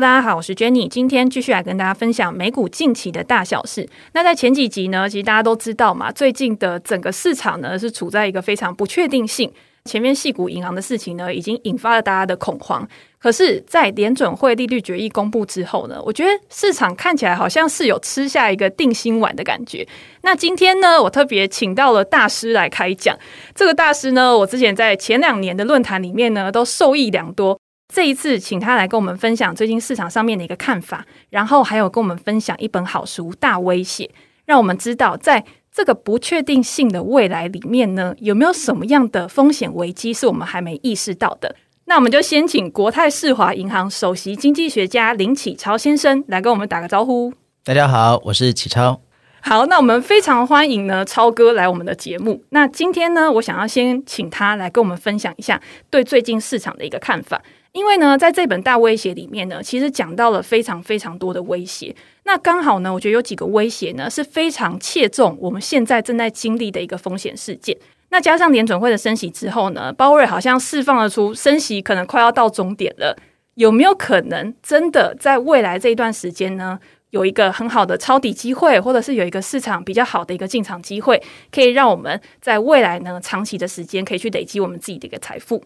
大家好，我是 Jenny，今天继续来跟大家分享美股近期的大小事。那在前几集呢，其实大家都知道嘛，最近的整个市场呢是处在一个非常不确定性。前面矽谷银行的事情呢，已经引发了大家的恐慌。可是，在联准会利率决议公布之后呢，我觉得市场看起来好像是有吃下一个定心丸的感觉。那今天呢，我特别请到了大师来开讲。这个大师呢，我之前在前两年的论坛里面呢，都受益良多。这一次，请他来跟我们分享最近市场上面的一个看法，然后还有跟我们分享一本好书《大威胁》，让我们知道在这个不确定性的未来里面呢，有没有什么样的风险危机是我们还没意识到的？那我们就先请国泰世华银行首席经济学家林启超先生来跟我们打个招呼。大家好，我是启超。好，那我们非常欢迎呢超哥来我们的节目。那今天呢，我想要先请他来跟我们分享一下对最近市场的一个看法。因为呢，在这本大威胁里面呢，其实讲到了非常非常多的威胁。那刚好呢，我觉得有几个威胁呢是非常切中我们现在正在经历的一个风险事件。那加上联准会的升息之后呢，鲍威尔好像释放了出升息可能快要到终点了。有没有可能真的在未来这一段时间呢，有一个很好的抄底机会，或者是有一个市场比较好的一个进场机会，可以让我们在未来呢长期的时间可以去累积我们自己的一个财富？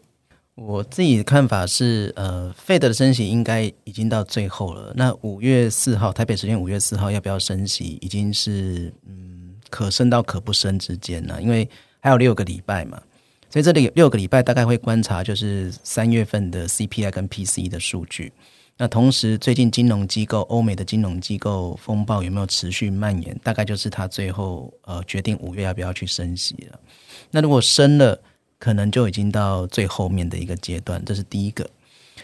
我自己的看法是，呃费德的升息应该已经到最后了。那五月四号，台北时间五月四号要不要升息，已经是嗯可升到可不升之间了。因为还有六个礼拜嘛，所以这里有六个礼拜大概会观察就是三月份的 CPI 跟 PC 的数据。那同时，最近金融机构欧美的金融机构风暴有没有持续蔓延，大概就是他最后呃决定五月要不要去升息了。那如果升了，可能就已经到最后面的一个阶段，这是第一个。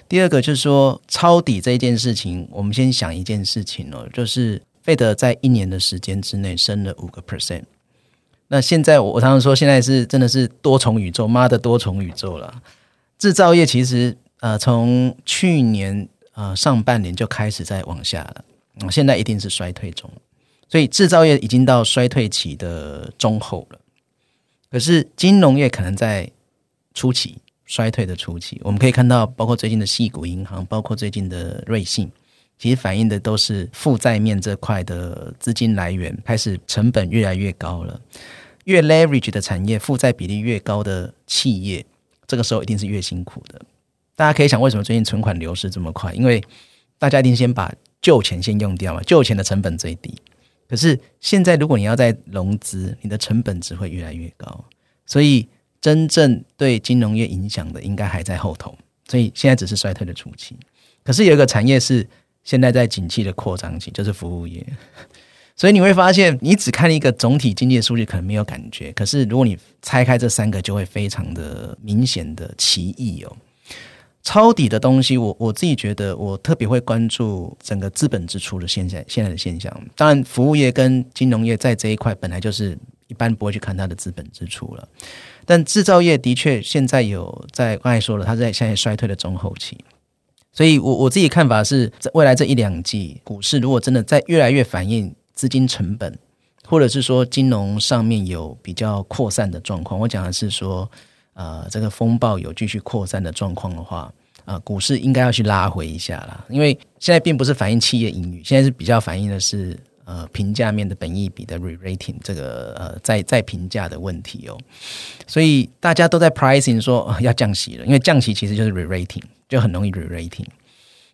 第二个就是说抄底这件事情，我们先想一件事情哦，就是费德在一年的时间之内升了五个 percent。那现在我常常说，现在是真的是多重宇宙，妈的多重宇宙了。制造业其实呃从去年呃上半年就开始在往下了，现在一定是衰退中，所以制造业已经到衰退期的中后了。可是金融业可能在初期衰退的初期，我们可以看到，包括最近的矽谷银行，包括最近的瑞信，其实反映的都是负债面这块的资金来源开始成本越来越高了。越 leverage 的产业，负债比例越高的企业，这个时候一定是越辛苦的。大家可以想，为什么最近存款流失这么快？因为大家一定先把旧钱先用掉嘛，旧钱的成本最低。可是现在，如果你要再融资，你的成本只会越来越高，所以真正对金融业影响的应该还在后头。所以现在只是衰退的初期。可是有一个产业是现在在景气的扩张期，就是服务业。所以你会发现，你只看一个总体经济的数据可能没有感觉，可是如果你拆开这三个，就会非常的明显的歧义哦。抄底的东西，我我自己觉得，我特别会关注整个资本支出的现在现在的现象。当然，服务业跟金融业在这一块本来就是一般不会去看它的资本支出了。但制造业的确现在有在刚才说了，它在现在衰退的中后期。所以我我自己看法是在未来这一两季股市，如果真的在越来越反映资金成本，或者是说金融上面有比较扩散的状况，我讲的是说。呃，这个风暴有继续扩散的状况的话，呃，股市应该要去拉回一下啦。因为现在并不是反映企业盈余，现在是比较反映的是呃评价面的本益比的 rating 这个呃再再评价的问题哦。所以大家都在 pricing 说，要降息了，因为降息其实就是 re-rating，就很容易 re-rating。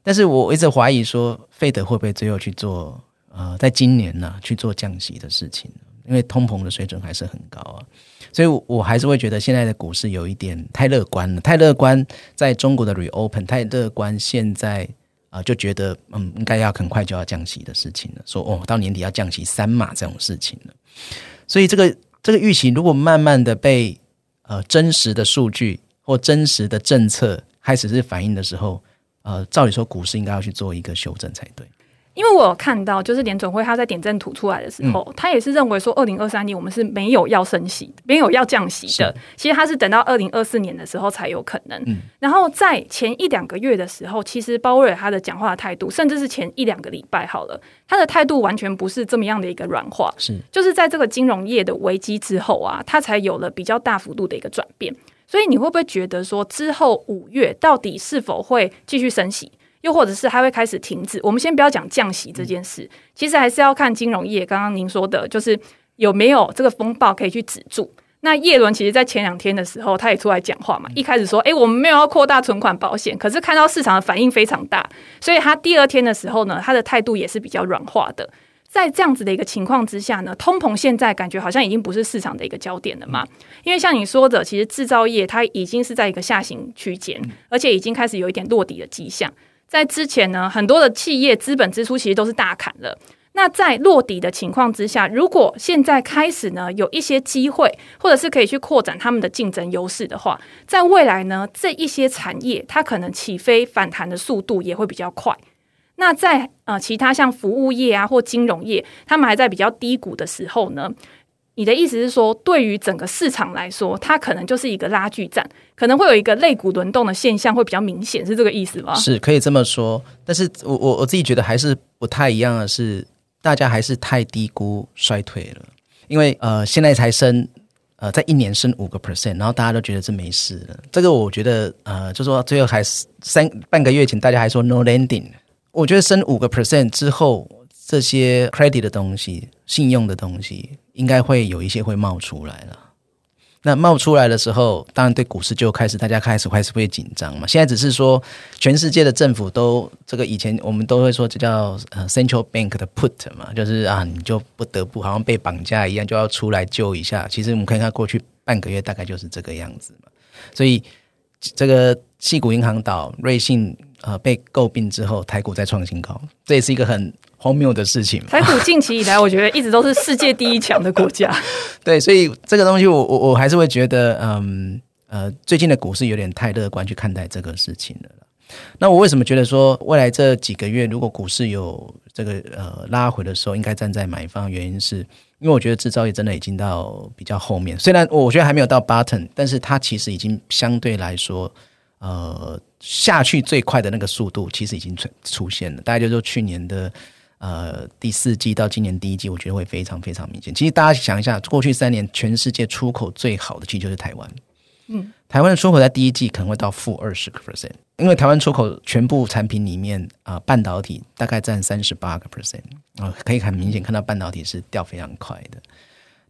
但是我一直怀疑说，费德会不会最后去做呃，在今年呢，去做降息的事情？因为通膨的水准还是很高啊。所以，我还是会觉得现在的股市有一点太乐观了，太乐观。在中国的 reopen 太乐观，现在啊、呃、就觉得嗯，应该要很快就要降息的事情了。说哦，到年底要降息三码这种事情了。所以，这个这个预期如果慢慢的被呃真实的数据或真实的政策开始是反映的时候，呃，照理说股市应该要去做一个修正才对。因为我有看到，就是联准会他在点阵图出来的时候，嗯、他也是认为说，二零二三年我们是没有要升息，没有要降息的。其实他是等到二零二四年的时候才有可能。嗯、然后在前一两个月的时候，其实鲍威尔他的讲话态度，甚至是前一两个礼拜好了，他的态度完全不是这么样的一个软化。是，就是在这个金融业的危机之后啊，他才有了比较大幅度的一个转变。所以你会不会觉得说，之后五月到底是否会继续升息？又或者是它会开始停止。我们先不要讲降息这件事，其实还是要看金融业。刚刚您说的，就是有没有这个风暴可以去止住。那叶伦其实，在前两天的时候，他也出来讲话嘛。一开始说：“诶，我们没有要扩大存款保险。”可是看到市场的反应非常大，所以他第二天的时候呢，他的态度也是比较软化的。在这样子的一个情况之下呢，通膨现在感觉好像已经不是市场的一个焦点了嘛。因为像你说的，其实制造业它已经是在一个下行区间，而且已经开始有一点落底的迹象。在之前呢，很多的企业资本支出其实都是大砍了。那在落底的情况之下，如果现在开始呢，有一些机会，或者是可以去扩展他们的竞争优势的话，在未来呢，这一些产业它可能起飞反弹的速度也会比较快。那在呃其他像服务业啊或金融业，他们还在比较低谷的时候呢，你的意思是说，对于整个市场来说，它可能就是一个拉锯战，可能会有一个类股轮动的现象会比较明显，是这个意思吗？是可以这么说，但是我我我自己觉得还是不太一样的是。大家还是太低估衰退了，因为呃，现在才升，呃，在一年升五个 percent，然后大家都觉得这没事了。这个我觉得呃，就说最后还是三半个月前，大家还说 no landing。我觉得升五个 percent 之后，这些 credit 的东西、信用的东西，应该会有一些会冒出来了。那冒出来的时候，当然对股市就开始，大家开始开始会紧张嘛。现在只是说，全世界的政府都这个以前我们都会说，这叫呃 central bank 的 put 嘛，就是啊，你就不得不好像被绑架一样，就要出来救一下。其实我们看看过去半个月，大概就是这个样子嘛。所以这个矽谷银行倒，瑞信呃被诟病之后，台股再创新高，这也是一个很。荒谬的事情。台股近期以来，我觉得一直都是世界第一强的国家。对，所以这个东西我，我我我还是会觉得，嗯呃，最近的股市有点太乐观去看待这个事情了。那我为什么觉得说未来这几个月，如果股市有这个呃拉回的时候，应该站在买方？原因是因为我觉得制造业真的已经到比较后面，虽然我觉得还没有到 button，但是它其实已经相对来说，呃，下去最快的那个速度其实已经出出现了。大概就是说去年的。呃，第四季到今年第一季，我觉得会非常非常明显。其实大家想一下，过去三年全世界出口最好的，其实就是台湾。嗯，台湾的出口在第一季可能会到负二十个 percent，因为台湾出口全部产品里面啊、呃，半导体大概占三十八个 percent 啊，可以很明显看到半导体是掉非常快的。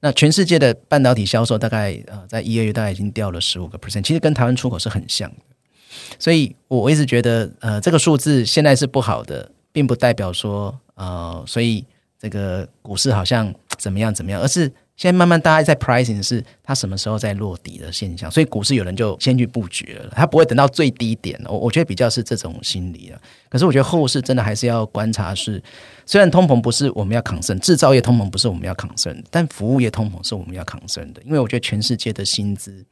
那全世界的半导体销售大概呃，在一、二月大概已经掉了十五个 percent，其实跟台湾出口是很像的。所以我一直觉得，呃，这个数字现在是不好的，并不代表说。呃，所以这个股市好像怎么样怎么样，而是现在慢慢大家在 pricing 是它什么时候在落底的现象，所以股市有人就先去布局了，它不会等到最低点。我我觉得比较是这种心理了。可是我觉得后市真的还是要观察是，虽然通膨不是我们要抗升制造业通膨不是我们要抗升但服务业通膨是我们要抗升的，因为我觉得全世界的薪资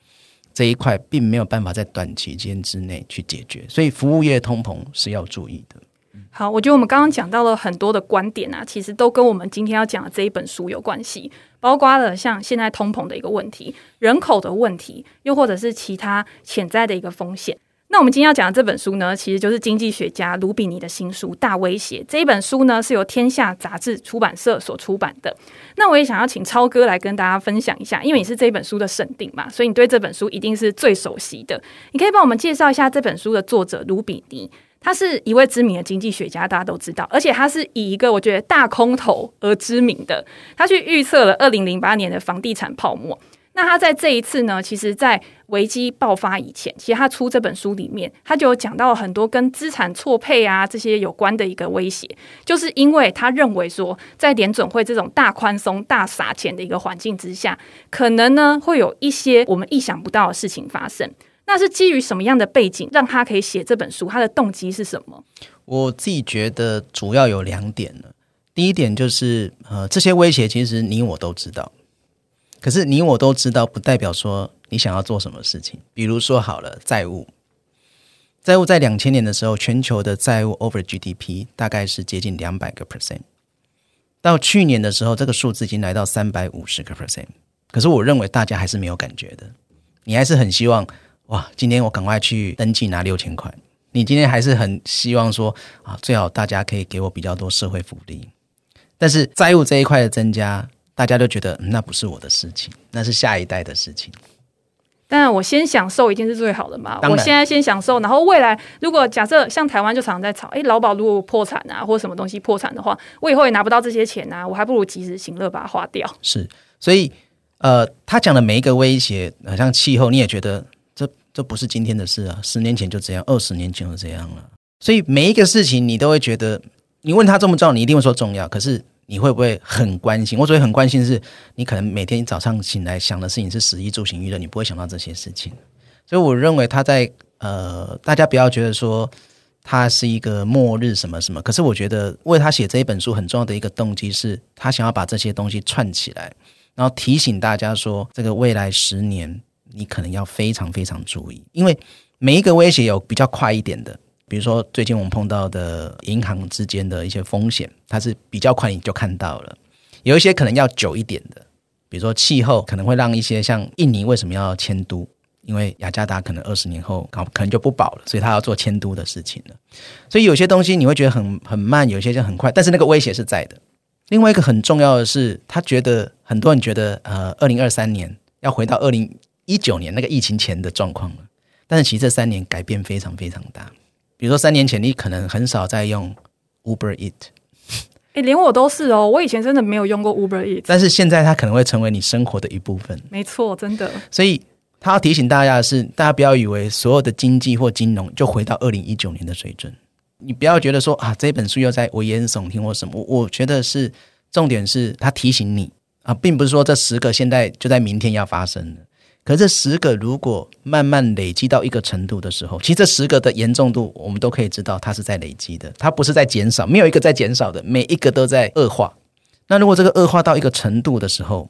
这一块并没有办法在短期间之内去解决，所以服务业通膨是要注意的。好，我觉得我们刚刚讲到了很多的观点啊，其实都跟我们今天要讲的这一本书有关系，包括了像现在通膨的一个问题、人口的问题，又或者是其他潜在的一个风险。那我们今天要讲的这本书呢，其实就是经济学家卢比尼的新书《大威胁》。这一本书呢，是由天下杂志出版社所出版的。那我也想要请超哥来跟大家分享一下，因为你是这本书的审定嘛，所以你对这本书一定是最熟悉的。你可以帮我们介绍一下这本书的作者卢比尼。他是一位知名的经济学家，大家都知道，而且他是以一个我觉得大空头而知名的。他去预测了二零零八年的房地产泡沫。那他在这一次呢，其实，在危机爆发以前，其实他出这本书里面，他就有讲到很多跟资产错配啊这些有关的一个威胁，就是因为他认为说，在联准会这种大宽松、大撒钱的一个环境之下，可能呢会有一些我们意想不到的事情发生。那是基于什么样的背景，让他可以写这本书？他的动机是什么？我自己觉得主要有两点呢。第一点就是，呃，这些威胁其实你我都知道，可是你我都知道，不代表说你想要做什么事情。比如说，好了，债务，债务在两千年的时候，全球的债务 over GDP 大概是接近两百个 percent，到去年的时候，这个数字已经来到三百五十个 percent。可是我认为大家还是没有感觉的，你还是很希望。哇！今天我赶快去登记拿六千块。你今天还是很希望说啊，最好大家可以给我比较多社会福利。但是债务这一块的增加，大家都觉得，嗯，那不是我的事情，那是下一代的事情。但我先享受一定是最好的嘛。我现在先享受，然后未来如果假设像台湾就常常在吵，哎，劳保如果破产啊，或什么东西破产的话，我以后也拿不到这些钱啊，我还不如及时行乐把它花掉。是，所以呃，他讲的每一个威胁，好像气候，你也觉得这这不是今天的事啊，十年前就这样，二十年前就这样了。所以每一个事情你都会觉得，你问他重不重要，你一定会说重要，可是。你会不会很关心？我所以很关心的是，你可能每天早上醒来想的事情是食衣住行娱乐，你不会想到这些事情。所以我认为他在呃，大家不要觉得说他是一个末日什么什么。可是我觉得为他写这一本书很重要的一个动机是，他想要把这些东西串起来，然后提醒大家说，这个未来十年你可能要非常非常注意，因为每一个威胁有比较快一点的。比如说，最近我们碰到的银行之间的一些风险，它是比较快你就看到了；有一些可能要久一点的，比如说气候可能会让一些像印尼为什么要迁都？因为雅加达可能二十年后可能就不保了，所以他要做迁都的事情了。所以有些东西你会觉得很很慢，有些就很快，但是那个威胁是在的。另外一个很重要的是，他觉得很多人觉得，呃，二零二三年要回到二零一九年那个疫情前的状况了，但是其实这三年改变非常非常大。比如说三年前，你可能很少在用 Uber Eat，哎，连我都是哦。我以前真的没有用过 Uber Eat，但是现在它可能会成为你生活的一部分。没错，真的。所以他要提醒大家的是，大家不要以为所有的经济或金融就回到二零一九年的水准。你不要觉得说啊，这本书又在危言耸听或什么。我觉得是重点是他提醒你啊，并不是说这十个现在就在明天要发生的。可这十个如果慢慢累积到一个程度的时候，其实这十个的严重度，我们都可以知道，它是在累积的，它不是在减少，没有一个在减少的，每一个都在恶化。那如果这个恶化到一个程度的时候，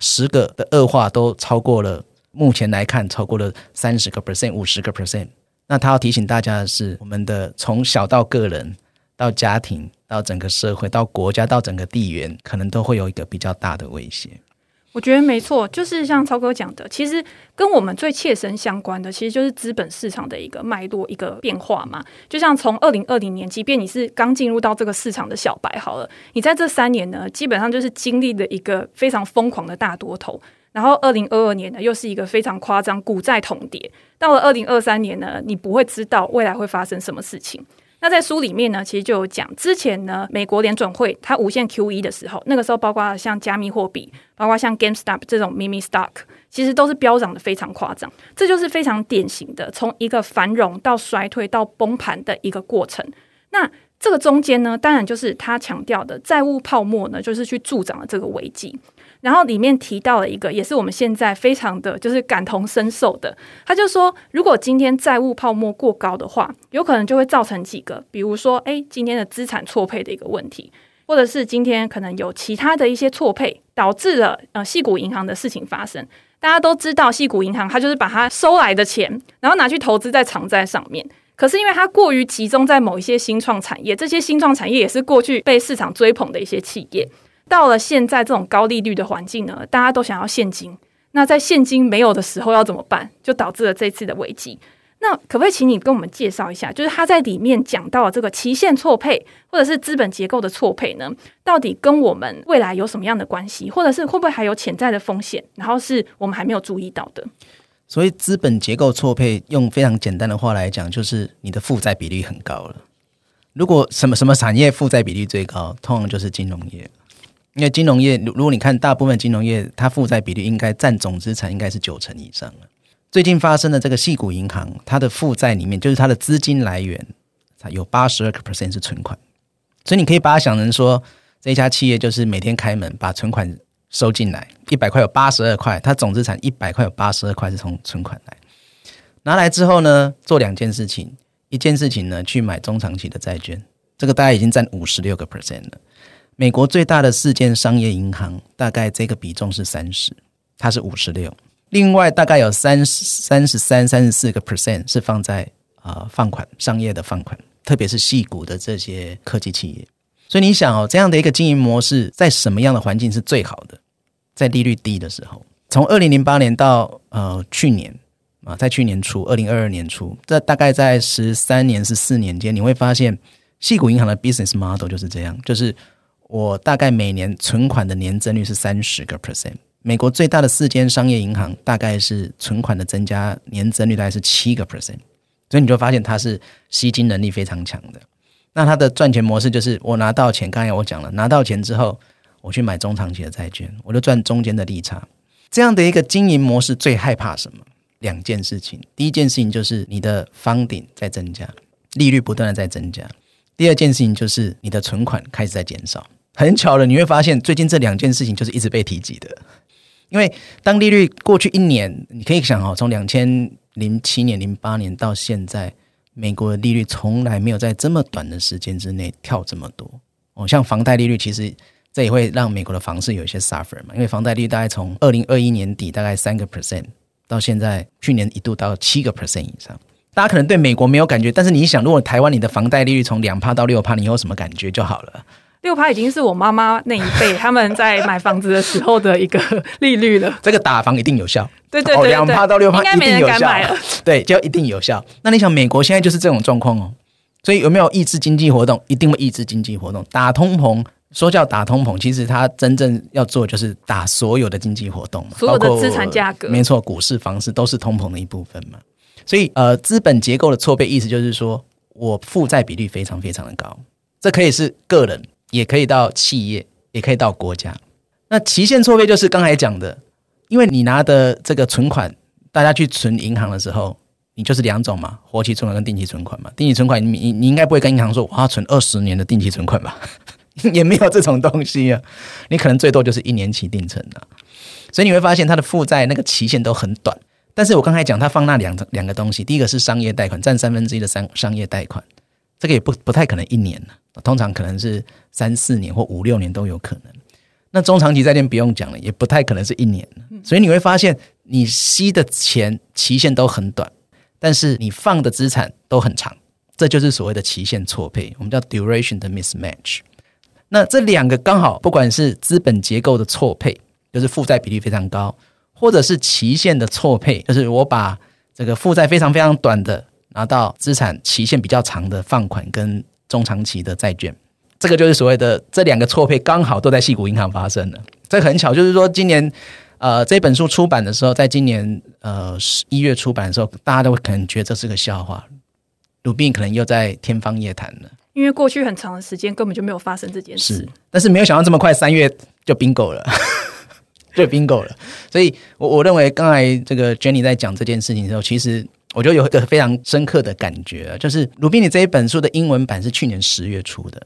十个的恶化都超过了，目前来看超过了三十个 percent、五十个 percent，那他要提醒大家的是，我们的从小到个人，到家庭，到整个社会，到国家，到整个地缘，可能都会有一个比较大的威胁。我觉得没错，就是像超哥讲的，其实跟我们最切身相关的，其实就是资本市场的一个脉络、一个变化嘛。就像从二零二零年，即便你是刚进入到这个市场的小白，好了，你在这三年呢，基本上就是经历了一个非常疯狂的大多头。然后二零二二年呢，又是一个非常夸张股债同跌。到了二零二三年呢，你不会知道未来会发生什么事情。那在书里面呢，其实就有讲，之前呢，美国联准会它无限 QE 的时候，那个时候包括像加密货币，包括像 GameStop 这种 Mimi Stock，其实都是飙涨的非常夸张。这就是非常典型的从一个繁荣到衰退到崩盘的一个过程。那这个中间呢，当然就是他强调的债务泡沫呢，就是去助长了这个危机。然后里面提到了一个，也是我们现在非常的就是感同身受的。他就说，如果今天债务泡沫过高的话，有可能就会造成几个，比如说，哎，今天的资产错配的一个问题，或者是今天可能有其他的一些错配，导致了呃系股银行的事情发生。大家都知道，系股银行它就是把它收来的钱，然后拿去投资在长债上面。可是因为它过于集中在某一些新创产业，这些新创产业也是过去被市场追捧的一些企业。到了现在这种高利率的环境呢，大家都想要现金。那在现金没有的时候要怎么办？就导致了这次的危机。那可不可以请你跟我们介绍一下，就是他在里面讲到这个期限错配，或者是资本结构的错配呢？到底跟我们未来有什么样的关系？或者是会不会还有潜在的风险？然后是我们还没有注意到的。所以资本结构错配，用非常简单的话来讲，就是你的负债比率很高了。如果什么什么产业负债比率最高，通常就是金融业。因为金融业，如如果你看大部分金融业，它负债比率应该占总资产应该是九成以上。最近发生的这个细谷银行，它的负债里面就是它的资金来源，它有八十二个 percent 是存款，所以你可以把它想成说，这家企业就是每天开门把存款收进来，一百块有八十二块，它总资产一百块有八十二块是从存款来，拿来之后呢，做两件事情，一件事情呢去买中长期的债券，这个大概已经占五十六个 percent 了。美国最大的四间商业银行，大概这个比重是三十，它是五十六。另外大概有三十三十三、三十四个 percent 是放在啊、呃、放款商业的放款，特别是细谷的这些科技企业。所以你想哦，这样的一个经营模式，在什么样的环境是最好的？在利率低的时候，从二零零八年到呃去年啊，在去年初二零二二年初，这大概在十三年十四年间，你会发现细股银行的 business model 就是这样，就是。我大概每年存款的年增率是三十个 percent，美国最大的四间商业银行大概是存款的增加年增率大概是七个 percent，所以你就发现它是吸金能力非常强的。那它的赚钱模式就是我拿到钱，刚才我讲了，拿到钱之后我去买中长期的债券，我就赚中间的利差。这样的一个经营模式最害怕什么？两件事情。第一件事情就是你的 funding 在增加，利率不断的在增加。第二件事情就是你的存款开始在减少。很巧了，你会发现最近这两件事情就是一直被提及的。因为当利率过去一年，你可以想哦，从两千零七年、零八年到现在，美国的利率从来没有在这么短的时间之内跳这么多。哦，像房贷利率，其实这也会让美国的房市有一些 suffer 嘛。因为房贷利率大概从二零二一年底大概三个 percent，到现在去年一度到七个 percent 以上。大家可能对美国没有感觉，但是你想，如果台湾你的房贷利率从两趴到六趴，你有什么感觉就好了。六趴已经是我妈妈那一辈 他们在买房子的时候的一个利率了。这个打房一定有效，对对对，两趴到六趴一定有效，了对，就一定有效。那你想，美国现在就是这种状况哦，所以有没有抑制经济活动？一定会抑制经济活动，打通膨。说叫打通膨，其实它真正要做就是打所有的经济活动，所有的资产价格，没错，股市、房市都是通膨的一部分嘛。所以呃，资本结构的错配意思就是说我负债比率非常非常的高，这可以是个人。也可以到企业，也可以到国家。那期限错配就是刚才讲的，因为你拿的这个存款，大家去存银行的时候，你就是两种嘛，活期存款跟定期存款嘛。定期存款，你你你应该不会跟银行说我要存二十年的定期存款吧？也没有这种东西啊。你可能最多就是一年期定存的。所以你会发现它的负债那个期限都很短。但是我刚才讲，它放那两两个东西，第一个是商业贷款，占三分之一的商商业贷款，这个也不不太可能一年了。通常可能是三四年或五六年都有可能。那中长期债券不用讲了，也不太可能是一年。所以你会发现，你吸的钱期限都很短，但是你放的资产都很长，这就是所谓的期限错配，我们叫 duration 的 mismatch。那这两个刚好，不管是资本结构的错配，就是负债比例非常高，或者是期限的错配，就是我把这个负债非常非常短的拿到资产期限比较长的放款跟。中长期的债券，这个就是所谓的这两个错配，刚好都在矽谷银行发生了。这很巧，就是说今年呃这本书出版的时候，在今年呃十一月出版的时候，大家都可能觉得这是个笑话，鲁宾可能又在天方夜谭了。因为过去很长的时间根本就没有发生这件事，是，但是没有想到这么快三月就 bingo 了，就 bingo 了。所以我我认为刚才这个 Jenny 在讲这件事情的时候，其实。我就有一个非常深刻的感觉，就是鲁宾尼这一本书的英文版是去年十月出的，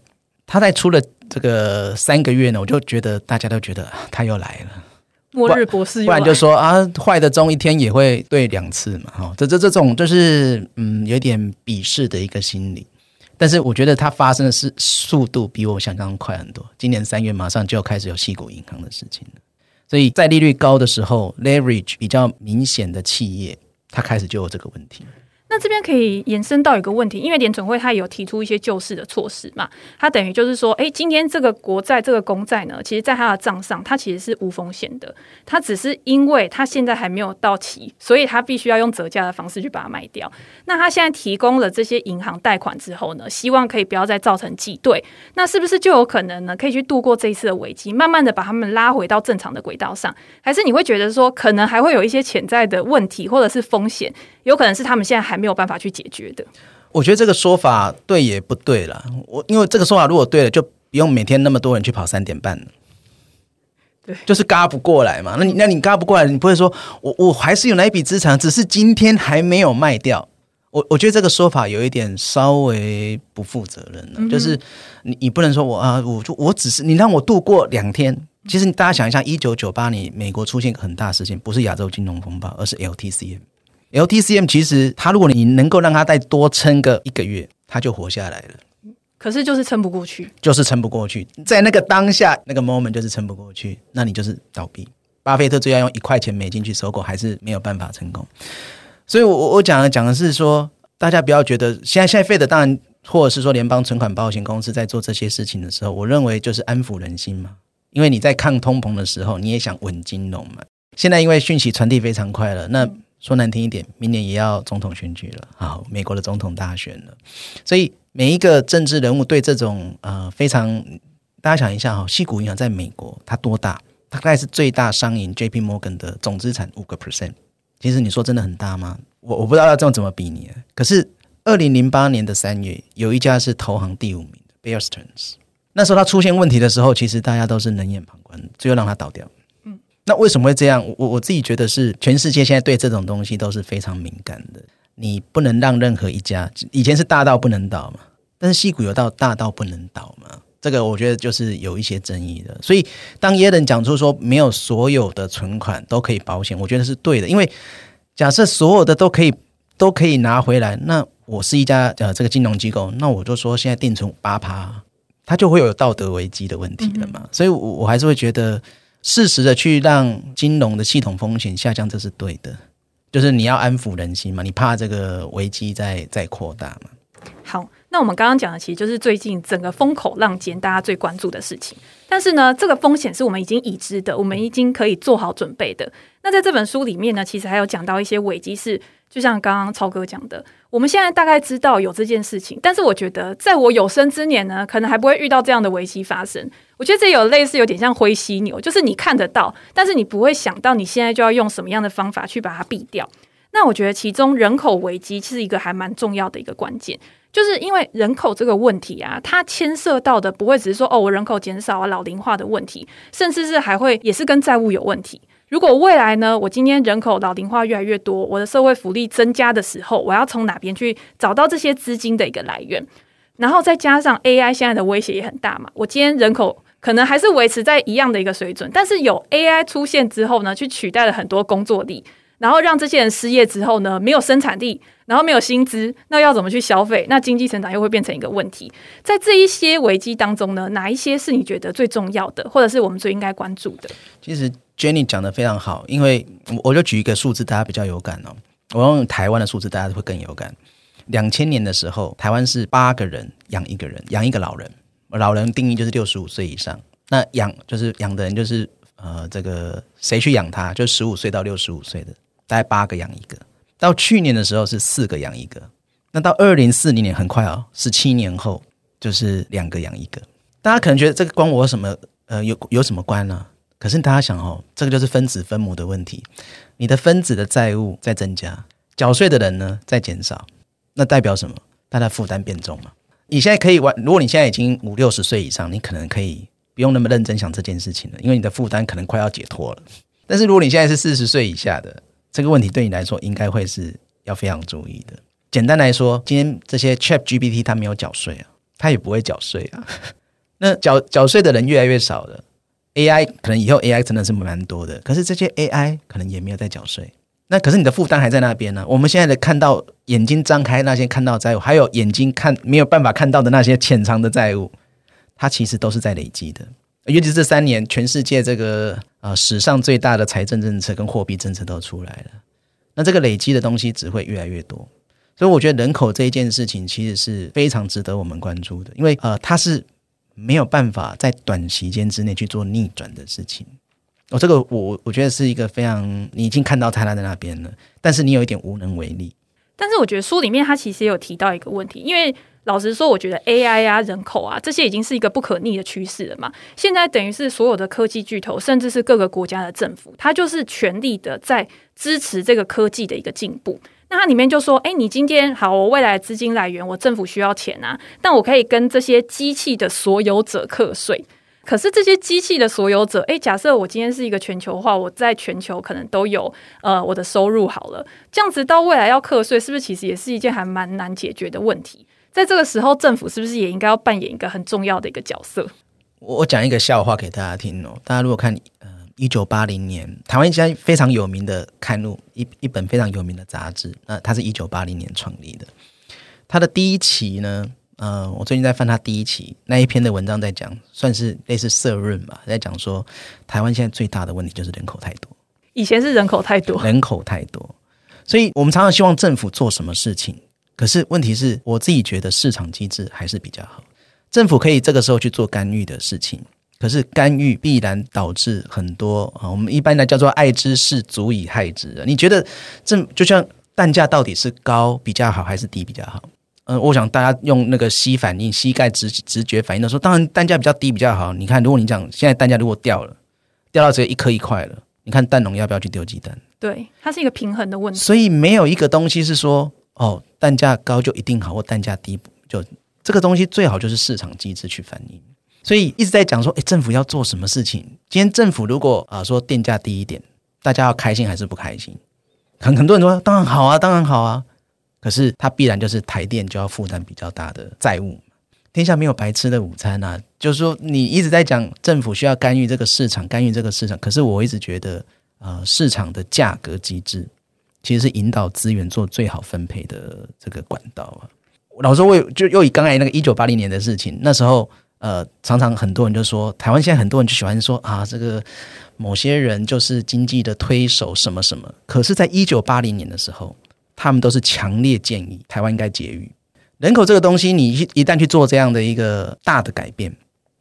他在出了这个三个月呢，我就觉得大家都觉得他又来了，末日博士又，不然就说啊，坏的钟一天也会对两次嘛，哈，这这这种就是嗯，有点鄙视的一个心理，但是我觉得它发生的是速度比我想象中快很多，今年三月马上就要开始有矽谷银行的事情了，所以在利率高的时候，leverage 比较明显的企业。他开始就有这个问题。那这边可以延伸到一个问题，因为联准会他有提出一些救市的措施嘛，它等于就是说，哎，今天这个国债、这个公债呢，其实在它的账上，它其实是无风险的，它只是因为它现在还没有到期，所以它必须要用折价的方式去把它卖掉。那它现在提供了这些银行贷款之后呢，希望可以不要再造成挤兑，那是不是就有可能呢，可以去度过这一次的危机，慢慢的把他们拉回到正常的轨道上？还是你会觉得说，可能还会有一些潜在的问题或者是风险？有可能是他们现在还没有办法去解决的。我觉得这个说法对也不对了。我因为这个说法如果对了，就不用每天那么多人去跑三点半了。对，就是嘎不过来嘛。那你那你嘎不过来，你不会说我我还是有那一笔资产，只是今天还没有卖掉。我我觉得这个说法有一点稍微不负责任了。嗯、就是你你不能说我啊，我就我只是你让我度过两天。其实大家想一下，一九九八年美国出现一个很大事件，不是亚洲金融风暴，而是 LTCM。LTCM 其实，它如果你能够让它再多撑个一个月，它就活下来了。可是就是撑不过去，就是撑不过去，在那个当下那个 moment 就是撑不过去，那你就是倒闭。巴菲特最要用一块钱美金去收购，还是没有办法成功。所以我，我我讲的讲的是说，大家不要觉得现在现在 Fed 当然，或者是说联邦存款保险公司在做这些事情的时候，我认为就是安抚人心嘛。因为你在抗通膨的时候，你也想稳金融嘛。现在因为讯息传递非常快了，那。说难听一点，明年也要总统选举了，好，美国的总统大选了，所以每一个政治人物对这种呃非常，大家想一下哈，西谷银行在美国它多大？大概是最大商银 J P Morgan 的总资产五个 percent。其实你说真的很大吗？我我不知道要这样怎么比拟。可是二零零八年的三月，有一家是投行第五名的 Bear Stearns，那时候它出现问题的时候，其实大家都是冷眼旁观，最后让它倒掉。嗯，那为什么会这样？我我自己觉得是全世界现在对这种东西都是非常敏感的。你不能让任何一家，以前是大到不能倒嘛，但是矽谷有到大到不能倒嘛？这个我觉得就是有一些争议的。所以当耶伦讲出说没有所有的存款都可以保险，我觉得是对的。因为假设所有的都可以都可以拿回来，那我是一家呃这个金融机构，那我就说现在定存八趴，它就会有道德危机的问题了嘛。嗯、所以我，我我还是会觉得适时的去让金融的系统风险下降，这是对的。就是你要安抚人心嘛，你怕这个危机在在扩大嘛。好，那我们刚刚讲的其实就是最近整个风口浪尖大家最关注的事情。但是呢，这个风险是我们已经已知的，我们已经可以做好准备的。那在这本书里面呢，其实还有讲到一些危机是，就像刚刚超哥讲的，我们现在大概知道有这件事情，但是我觉得在我有生之年呢，可能还不会遇到这样的危机发生。我觉得这有类似有点像灰犀牛，就是你看得到，但是你不会想到你现在就要用什么样的方法去把它避掉。那我觉得其中人口危机是一个还蛮重要的一个关键，就是因为人口这个问题啊，它牵涉到的不会只是说哦，我人口减少啊、老龄化的问题，甚至是还会也是跟债务有问题。如果未来呢，我今天人口老龄化越来越多，我的社会福利增加的时候，我要从哪边去找到这些资金的一个来源？然后再加上 AI 现在的威胁也很大嘛，我今天人口可能还是维持在一样的一个水准，但是有 AI 出现之后呢，去取代了很多工作力，然后让这些人失业之后呢，没有生产力，然后没有薪资，那要怎么去消费？那经济成长又会变成一个问题。在这一些危机当中呢，哪一些是你觉得最重要的，或者是我们最应该关注的？其实。Jenny 讲的非常好，因为我就举一个数字，大家比较有感哦。我用台湾的数字，大家会更有感。两千年的时候，台湾是八个人养一个人，养一个老人。老人定义就是六十五岁以上。那养就是养的人，就是呃，这个谁去养他，就十五岁到六十五岁的，大概八个养一个。到去年的时候是四个养一个。那到二零四零年很快哦，十七年后就是两个养一个。大家可能觉得这个关我什么？呃，有有什么关呢、可是大家想哦，这个就是分子分母的问题。你的分子的债务在增加，缴税的人呢在减少，那代表什么？他的负担变重嘛。你现在可以玩，如果你现在已经五六十岁以上，你可能可以不用那么认真想这件事情了，因为你的负担可能快要解脱了。但是如果你现在是四十岁以下的，这个问题对你来说应该会是要非常注意的。简单来说，今天这些 ChatGPT 它没有缴税啊，它也不会缴税啊。那缴缴税的人越来越少了。AI 可能以后 AI 真的是蛮多的，可是这些 AI 可能也没有在缴税，那可是你的负担还在那边呢。我们现在的看到眼睛张开那些看到债务，还有眼睛看没有办法看到的那些潜藏的债务，它其实都是在累积的。尤其这三年，全世界这个呃史上最大的财政政策跟货币政策都出来了，那这个累积的东西只会越来越多。所以我觉得人口这一件事情其实是非常值得我们关注的，因为呃它是。没有办法在短时间之内去做逆转的事情，哦，这个我我觉得是一个非常你已经看到它在那边了，但是你有一点无能为力。但是我觉得书里面它其实也有提到一个问题，因为老实说，我觉得 AI 啊、人口啊这些已经是一个不可逆的趋势了嘛。现在等于是所有的科技巨头，甚至是各个国家的政府，它就是全力的在支持这个科技的一个进步。那它里面就说，哎，你今天好，我未来资金来源，我政府需要钱啊，但我可以跟这些机器的所有者课税。可是这些机器的所有者，哎，假设我今天是一个全球化，我在全球可能都有呃我的收入好了，这样子到未来要课税，是不是其实也是一件还蛮难解决的问题？在这个时候，政府是不是也应该要扮演一个很重要的一个角色？我讲一个笑话给大家听哦，大家如果看。一九八零年，台湾一家非常有名的刊物，一一本非常有名的杂志。那它是一九八零年创立的。它的第一期呢，呃，我最近在翻它第一期那一篇的文章，在讲，算是类似社论吧，在讲说台湾现在最大的问题就是人口太多。以前是人口太多，人口太多，所以我们常常希望政府做什么事情。可是问题是，我自己觉得市场机制还是比较好，政府可以这个时候去做干预的事情。可是干预必然导致很多啊，我们一般来叫做爱之深，足以害之。你觉得这就像蛋价到底是高比较好还是低比较好？嗯，我想大家用那个膝反应、膝盖直直觉反应的时候，当然蛋价比较低比较好。你看，如果你讲现在蛋价如果掉了，掉到只有一颗一块了。你看蛋农要不要去丢鸡蛋？对，它是一个平衡的问题。所以没有一个东西是说哦，蛋价高就一定好，或蛋价低就这个东西最好就是市场机制去反映。所以一直在讲说，哎，政府要做什么事情？今天政府如果啊说电价低一点，大家要开心还是不开心？很很多人说当然好啊，当然好啊。可是它必然就是台电就要负担比较大的债务。天下没有白吃的午餐啊！就是说，你一直在讲政府需要干预这个市场，干预这个市场。可是我一直觉得，呃，市场的价格机制其实是引导资源做最好分配的这个管道啊。老实说，我就又以刚才那个一九八零年的事情，那时候呃，常常很多人就说，台湾现在很多人就喜欢说啊，这个某些人就是经济的推手什么什么。可是，在一九八零年的时候。他们都是强烈建议台湾应该节育人口这个东西，你一一旦去做这样的一个大的改变，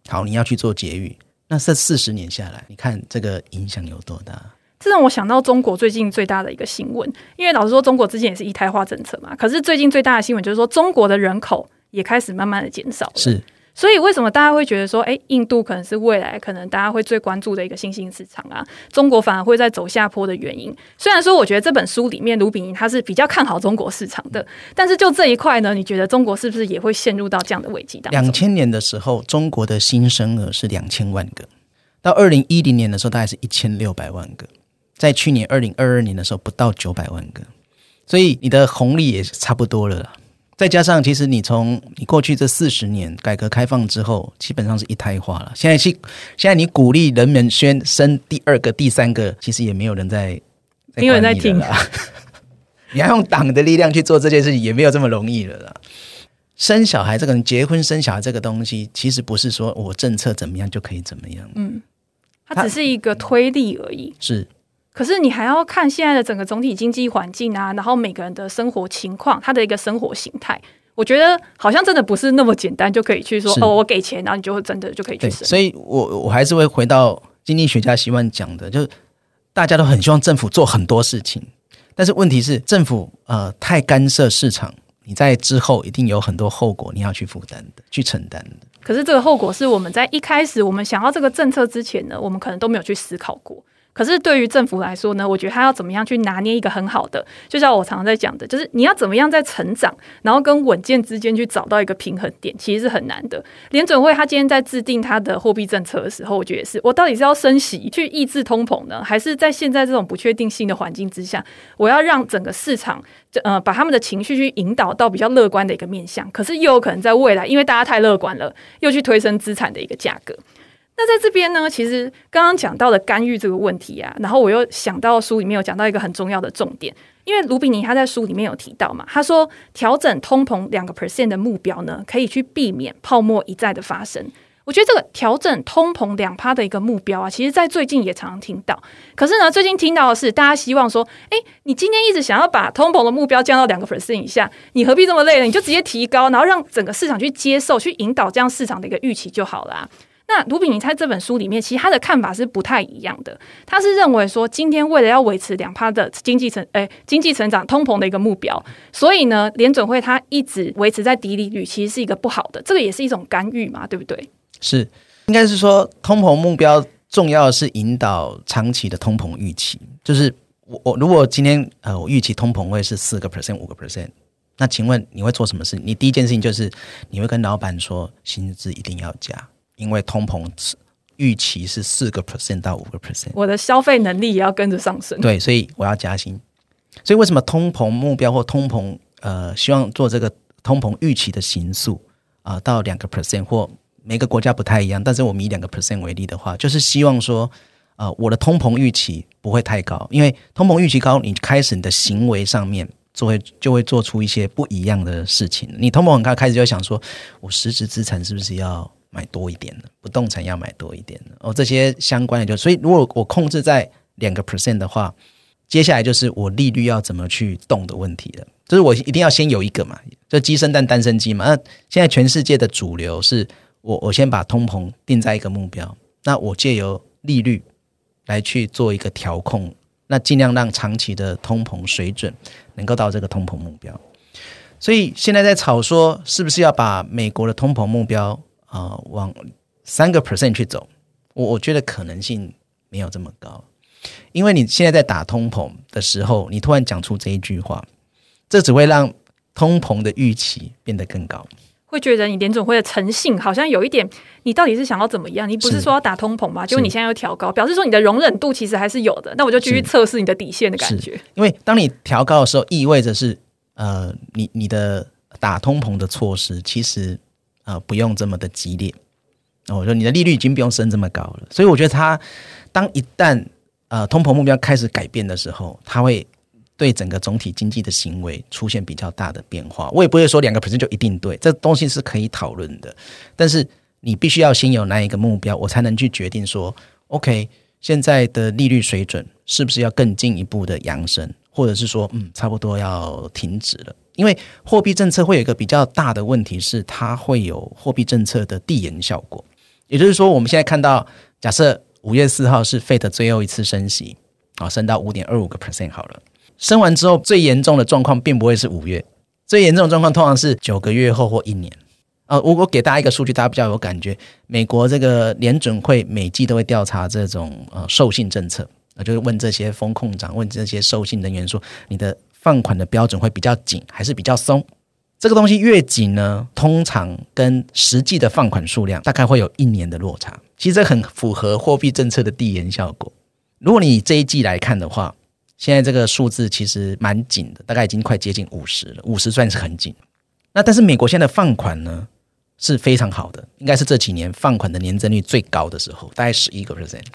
好，你要去做节育，那这四十年下来，你看这个影响有多大？这让我想到中国最近最大的一个新闻，因为老实说，中国之前也是一胎化政策嘛，可是最近最大的新闻就是说，中国的人口也开始慢慢的减少了。是。所以为什么大家会觉得说，哎，印度可能是未来可能大家会最关注的一个新兴市场啊？中国反而会在走下坡的原因。虽然说，我觉得这本书里面卢炳仪他是比较看好中国市场的，但是就这一块呢，你觉得中国是不是也会陷入到这样的危机当中？两千年的时候，中国的新生儿是两千万个，到二零一零年的时候，大概是一千六百万个，在去年二零二二年的时候，不到九百万个，所以你的红利也差不多了啦。再加上，其实你从你过去这四十年改革开放之后，基本上是一胎化了。现在是现在你鼓励人们先生第二个、第三个，其实也没有人在，没有人在听啊。你要用党的力量去做这件事情，也没有这么容易了啦。生小孩这个人结婚生小孩这个东西，其实不是说我政策怎么样就可以怎么样。嗯，它只是一个推力而已。是。可是你还要看现在的整个总体经济环境啊，然后每个人的生活情况，他的一个生活形态，我觉得好像真的不是那么简单就可以去说哦，我给钱，然后你就会真的就可以去生。所以我我还是会回到经济学家希望讲的，就是大家都很希望政府做很多事情，但是问题是政府呃太干涉市场，你在之后一定有很多后果你要去负担的，去承担的。可是这个后果是我们在一开始我们想要这个政策之前呢，我们可能都没有去思考过。可是对于政府来说呢，我觉得他要怎么样去拿捏一个很好的，就像我常常在讲的，就是你要怎么样在成长，然后跟稳健之间去找到一个平衡点，其实是很难的。联准会他今天在制定他的货币政策的时候，我觉得也是我到底是要升息去抑制通膨呢，还是在现在这种不确定性的环境之下，我要让整个市场呃把他们的情绪去引导到比较乐观的一个面向，可是又有可能在未来，因为大家太乐观了，又去推升资产的一个价格。那在这边呢，其实刚刚讲到的干预这个问题啊，然后我又想到书里面有讲到一个很重要的重点，因为卢比尼他在书里面有提到嘛，他说调整通膨两个 percent 的目标呢，可以去避免泡沫一再的发生。我觉得这个调整通膨两趴的一个目标啊，其实在最近也常常听到。可是呢，最近听到的是大家希望说，哎，你今天一直想要把通膨的目标降到两个 percent 以下，你何必这么累呢？你就直接提高，然后让整个市场去接受，去引导这样市场的一个预期就好了。那卢比，你在这本书里面，其实他的看法是不太一样的。他是认为说，今天为了要维持两趴的经济成，诶，经济成长、通膨的一个目标，所以呢，联准会它一直维持在低利率，其实是一个不好的。这个也是一种干预嘛，对不对？是，应该是说，通膨目标重要的是引导长期的通膨预期。就是我我如果今天呃，我预期通膨会是四个 percent、五个 percent，那请问你会做什么事？你第一件事情就是你会跟老板说，薪资一定要加。因为通膨预期是四个 percent 到五个 percent，我的消费能力也要跟着上升。对，所以我要加薪。所以为什么通膨目标或通膨呃，希望做这个通膨预期的形塑啊，到两个 percent 或每个国家不太一样，但是我们以两个 percent 为例的话，就是希望说呃，我的通膨预期不会太高，因为通膨预期高，你开始你的行为上面就会就会做出一些不一样的事情。你通膨很高，开始就想说，我实质资产是不是要？买多一点的不动产要买多一点的哦，这些相关的就所以，如果我控制在两个 percent 的话，接下来就是我利率要怎么去动的问题了。就是我一定要先有一个嘛，就鸡生蛋，蛋生鸡嘛。那现在全世界的主流是我我先把通膨定在一个目标，那我借由利率来去做一个调控，那尽量让长期的通膨水准能够到这个通膨目标。所以现在在吵说，是不是要把美国的通膨目标？啊、呃，往三个 percent 去走，我我觉得可能性没有这么高。因为你现在在打通膨的时候，你突然讲出这一句话，这只会让通膨的预期变得更高。会觉得你联总会的诚信好像有一点，你到底是想要怎么样？你不是说要打通膨吗？结果你现在又调高，表示说你的容忍度其实还是有的。那我就继续测试你的底线的感觉。因为当你调高的时候，意味着是呃，你你的打通膨的措施其实呃不用这么的激烈。那我说你的利率已经不用升这么高了。所以我觉得它当一旦呃通膨目标开始改变的时候，它会。对整个总体经济的行为出现比较大的变化，我也不会说两个 percent 就一定对，这东西是可以讨论的。但是你必须要先有那一个目标，我才能去决定说，OK，现在的利率水准是不是要更进一步的扬升，或者是说，嗯，差不多要停止了。因为货币政策会有一个比较大的问题是，它会有货币政策的递延效果。也就是说，我们现在看到，假设五月四号是 Fed 最后一次升息，啊，升到五点二五个 percent 好了。升完之后，最严重的状况并不会是五月，最严重的状况通常是九个月后或一年。啊，我我给大家一个数据，大家比较有感觉。美国这个联准会每季都会调查这种呃授信政策，啊，就是问这些风控长，问这些授信人员说，你的放款的标准会比较紧还是比较松？这个东西越紧呢，通常跟实际的放款数量大概会有一年的落差。其实这很符合货币政策的递延效果。如果你这一季来看的话，现在这个数字其实蛮紧的，大概已经快接近五十了，五十算是很紧。那但是美国现在的放款呢是非常好的，应该是这几年放款的年增率最高的时候，大概十一个 percent。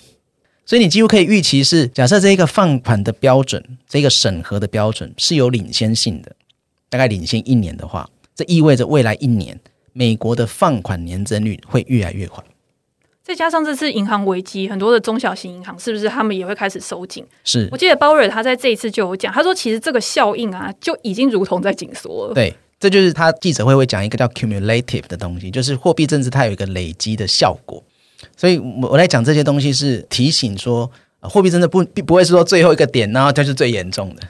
所以你几乎可以预期是，假设这一个放款的标准，这个审核的标准是有领先性的，大概领先一年的话，这意味着未来一年美国的放款年增率会越来越快。再加上这次银行危机，很多的中小型银行是不是他们也会开始收紧？是我记得鲍尔他在这一次就有讲，他说其实这个效应啊，就已经如同在紧缩了。对，这就是他记者会会讲一个叫 cumulative 的东西，就是货币政策它有一个累积的效果。所以我我来讲这些东西是提醒说，货币政策不不会是说最后一个点，然后它是最严重的。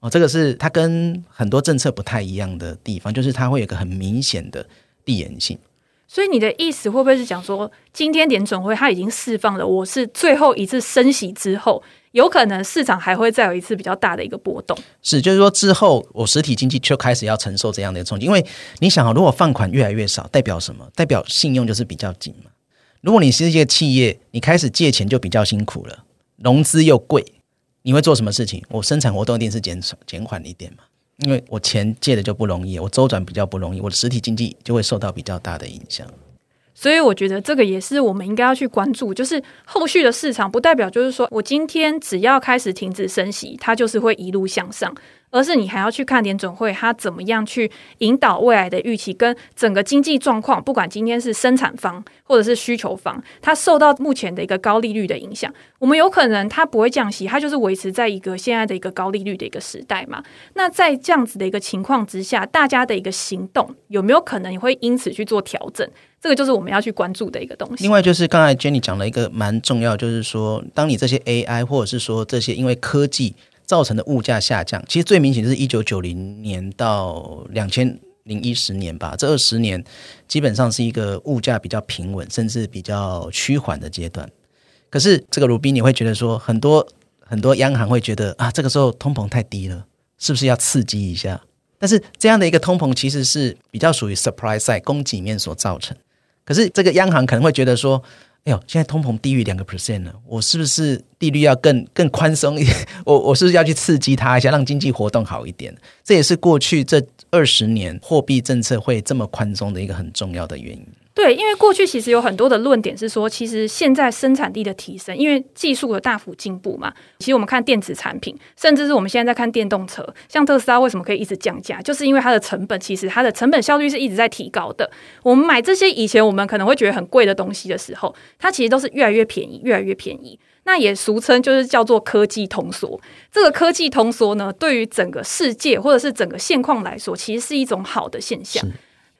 哦，这个是它跟很多政策不太一样的地方，就是它会有一个很明显的递延性。所以你的意思会不会是讲说，今天联准会它已经释放了，我是最后一次升息之后，有可能市场还会再有一次比较大的一个波动？是，就是说之后我实体经济就开始要承受这样的冲击，因为你想啊，如果放款越来越少，代表什么？代表信用就是比较紧嘛。如果你是一个企业，你开始借钱就比较辛苦了，融资又贵，你会做什么事情？我生产活动一定是减少减缓一点嘛。因为我钱借的就不容易，我周转比较不容易，我的实体经济就会受到比较大的影响。所以我觉得这个也是我们应该要去关注，就是后续的市场不代表就是说我今天只要开始停止升息，它就是会一路向上。而是你还要去看联准会它怎么样去引导未来的预期，跟整个经济状况，不管今天是生产方或者是需求方，它受到目前的一个高利率的影响，我们有可能它不会降息，它就是维持在一个现在的一个高利率的一个时代嘛。那在这样子的一个情况之下，大家的一个行动有没有可能会因此去做调整？这个就是我们要去关注的一个东西。另外就是刚才 Jenny 讲了一个蛮重要，就是说，当你这些 AI 或者是说这些因为科技。造成的物价下降，其实最明显就是一九九零年到两千零一十年吧，这二十年基本上是一个物价比较平稳，甚至比较趋缓的阶段。可是这个鲁宾你会觉得说，很多很多央行会觉得啊，这个时候通膨太低了，是不是要刺激一下？但是这样的一个通膨其实是比较属于 supply side 供给面所造成。可是这个央行可能会觉得说。哎呦，现在通膨低于两个 percent 了，我是不是利率要更更宽松一点？我我是不是要去刺激它一下，让经济活动好一点？这也是过去这二十年货币政策会这么宽松的一个很重要的原因。对，因为过去其实有很多的论点是说，其实现在生产力的提升，因为技术的大幅进步嘛。其实我们看电子产品，甚至是我们现在在看电动车，像特斯拉为什么可以一直降价，就是因为它的成本其实它的成本效率是一直在提高的。我们买这些以前我们可能会觉得很贵的东西的时候，它其实都是越来越便宜，越来越便宜。那也俗称就是叫做科技通缩。这个科技通缩呢，对于整个世界或者是整个现况来说，其实是一种好的现象。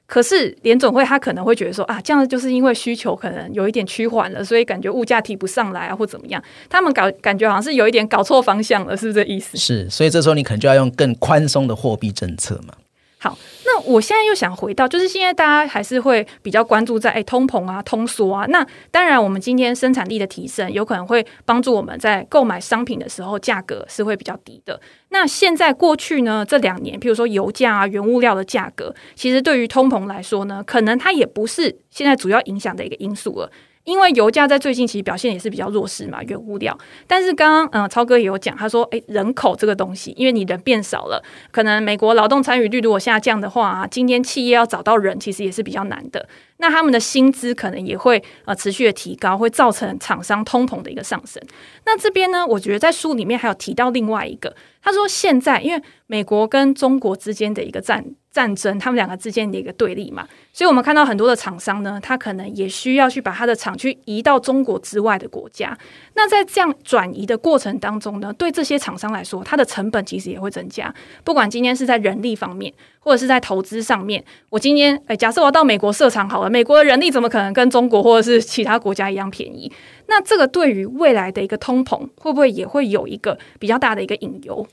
可是联总会他可能会觉得说啊，这样就是因为需求可能有一点趋缓了，所以感觉物价提不上来啊，或怎么样？他们搞感觉好像是有一点搞错方向了，是不是这意思？是，所以这时候你可能就要用更宽松的货币政策嘛。好，那我现在又想回到，就是现在大家还是会比较关注在哎通膨啊、通缩啊。那当然，我们今天生产力的提升有可能会帮助我们在购买商品的时候价格是会比较低的。那现在过去呢这两年，譬如说油价啊、原物料的价格，其实对于通膨来说呢，可能它也不是现在主要影响的一个因素了。因为油价在最近其实表现也是比较弱势嘛，原物料。但是刚刚嗯、超哥也有讲，他说，诶，人口这个东西，因为你人变少了，可能美国劳动参与率如果下降的话啊，今天企业要找到人其实也是比较难的。那他们的薪资可能也会呃持续的提高，会造成厂商通膨的一个上升。那这边呢，我觉得在书里面还有提到另外一个，他说现在因为美国跟中国之间的一个战战争，他们两个之间的一个对立嘛，所以我们看到很多的厂商呢，他可能也需要去把他的厂区移到中国之外的国家。那在这样转移的过程当中呢，对这些厂商来说，它的成本其实也会增加。不管今天是在人力方面，或者是在投资上面，我今天诶，假设我要到美国设厂好了，美国的人力怎么可能跟中国或者是其他国家一样便宜？那这个对于未来的一个通膨，会不会也会有一个比较大的一个隐忧？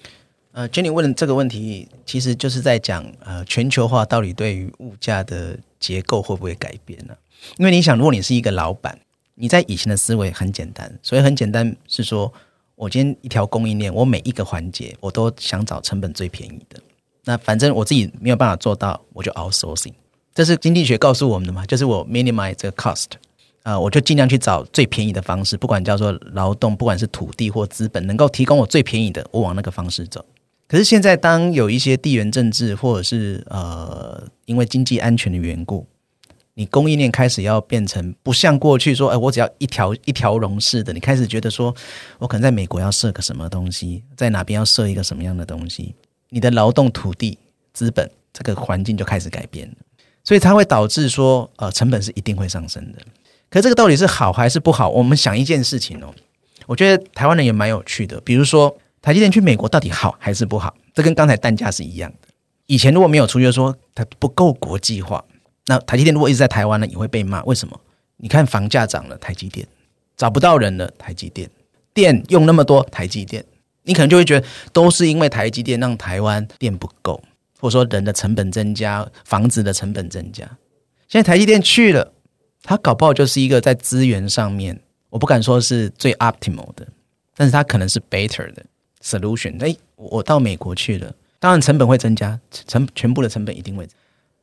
呃，Jenny 问的这个问题，其实就是在讲，呃，全球化到底对于物价的结构会不会改变呢？因为你想，如果你是一个老板，你在以前的思维很简单，所以很简单是说，我今天一条供应链，我每一个环节我都想找成本最便宜的。那反正我自己没有办法做到，我就 outsourcing。这是经济学告诉我们的嘛，就是我 minimize 这个 cost，啊、呃，我就尽量去找最便宜的方式，不管叫做劳动，不管是土地或资本，能够提供我最便宜的，我往那个方式走。可是现在，当有一些地缘政治，或者是呃，因为经济安全的缘故，你供应链开始要变成不像过去说，哎，我只要一条一条龙式的。你开始觉得说，我可能在美国要设个什么东西，在哪边要设一个什么样的东西，你的劳动、土地、资本这个环境就开始改变了，所以它会导致说，呃，成本是一定会上升的。可这个到底是好还是不好？我们想一件事情哦，我觉得台湾人也蛮有趣的，比如说。台积电去美国到底好还是不好？这跟刚才蛋价是一样的。以前如果没有出去说它不够国际化，那台积电如果一直在台湾呢，也会被骂。为什么？你看房价涨了，台积电找不到人了，台积电电用那么多，台积电，你可能就会觉得都是因为台积电让台湾电不够，或者说人的成本增加，房子的成本增加。现在台积电去了，它搞不好就是一个在资源上面，我不敢说是最 optimal 的，但是它可能是 better 的。solution，哎，我到美国去了，当然成本会增加，成全部的成本一定会，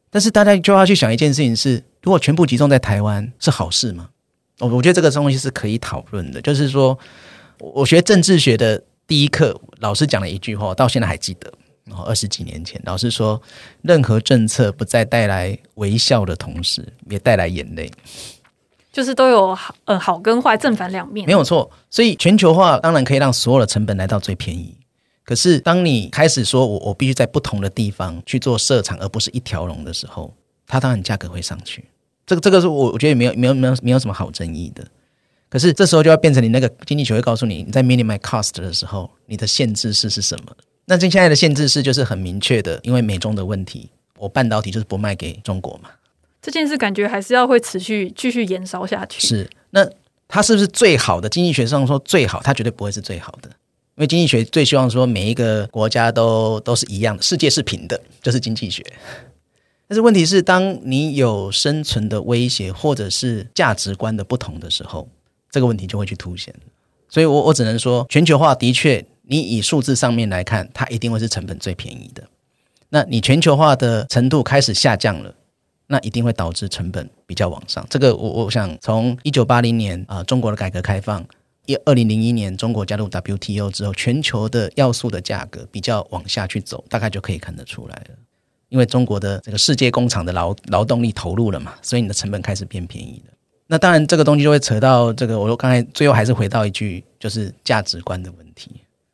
但是大家就要去想一件事情是，如果全部集中在台湾是好事吗？我我觉得这个东西是可以讨论的，就是说，我学政治学的第一课，老师讲了一句话，到现在还记得，然后二十几年前，老师说，任何政策不再带来微笑的同时，也带来眼泪。就是都有好呃好跟坏正反两面，没有错。所以全球化当然可以让所有的成本来到最便宜。可是当你开始说我我必须在不同的地方去做设厂，而不是一条龙的时候，它当然价格会上去。这个这个是我我觉得没有没有没有没有什么好争议的。可是这时候就要变成你那个经济学会告诉你，你在 minimize cost 的时候，你的限制是是什么？那这现在的限制是就是很明确的，因为美中的问题，我半导体就是不卖给中国嘛。这件事感觉还是要会持续继续延烧下去。是，那它是不是最好的？经济学上说最好，它绝对不会是最好的，因为经济学最希望说每一个国家都都是一样的，世界是平的，这、就是经济学。但是问题是，当你有生存的威胁，或者是价值观的不同的时候，这个问题就会去凸显。所以我我只能说，全球化的确，你以数字上面来看，它一定会是成本最便宜的。那你全球化的程度开始下降了。那一定会导致成本比较往上。这个我我想从一九八零年啊、中国的改革开放，一二零零一年中国加入 WTO 之后，全球的要素的价格比较往下去走，大概就可以看得出来了。因为中国的这个世界工厂的劳劳动力投入了嘛，所以你的成本开始变便宜了。那当然，这个东西就会扯到这个，我刚才最后还是回到一句，就是价值观的问题。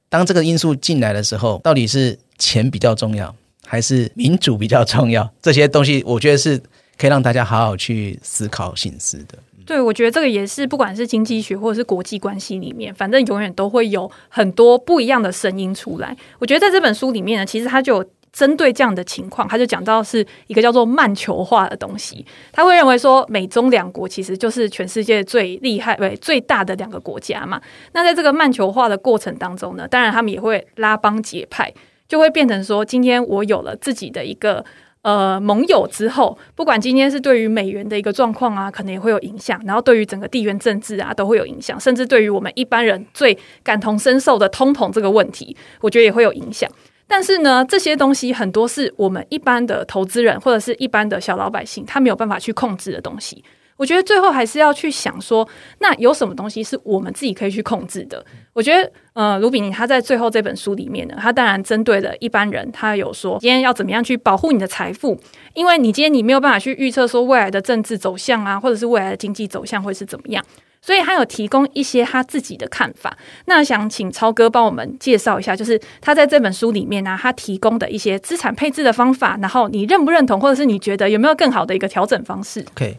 当这个因素进来的时候，到底是钱比较重要？还是民主比较重要，这些东西我觉得是可以让大家好好去思考、省思的。对，我觉得这个也是，不管是经济学或者是国际关系里面，反正永远都会有很多不一样的声音出来。我觉得在这本书里面呢，其实他就针对这样的情况，他就讲到是一个叫做慢球化的东西。他会认为说，美中两国其实就是全世界最厉害、对最大的两个国家嘛。那在这个慢球化的过程当中呢，当然他们也会拉帮结派。就会变成说，今天我有了自己的一个呃盟友之后，不管今天是对于美元的一个状况啊，可能也会有影响，然后对于整个地缘政治啊都会有影响，甚至对于我们一般人最感同身受的通膨这个问题，我觉得也会有影响。但是呢，这些东西很多是我们一般的投资人或者是一般的小老百姓，他没有办法去控制的东西。我觉得最后还是要去想说，那有什么东西是我们自己可以去控制的？我觉得，呃，卢比尼他在最后这本书里面呢，他当然针对了一般人，他有说今天要怎么样去保护你的财富，因为你今天你没有办法去预测说未来的政治走向啊，或者是未来的经济走向会是怎么样，所以他有提供一些他自己的看法。那想请超哥帮我们介绍一下，就是他在这本书里面呢，他提供的一些资产配置的方法，然后你认不认同，或者是你觉得有没有更好的一个调整方式？OK。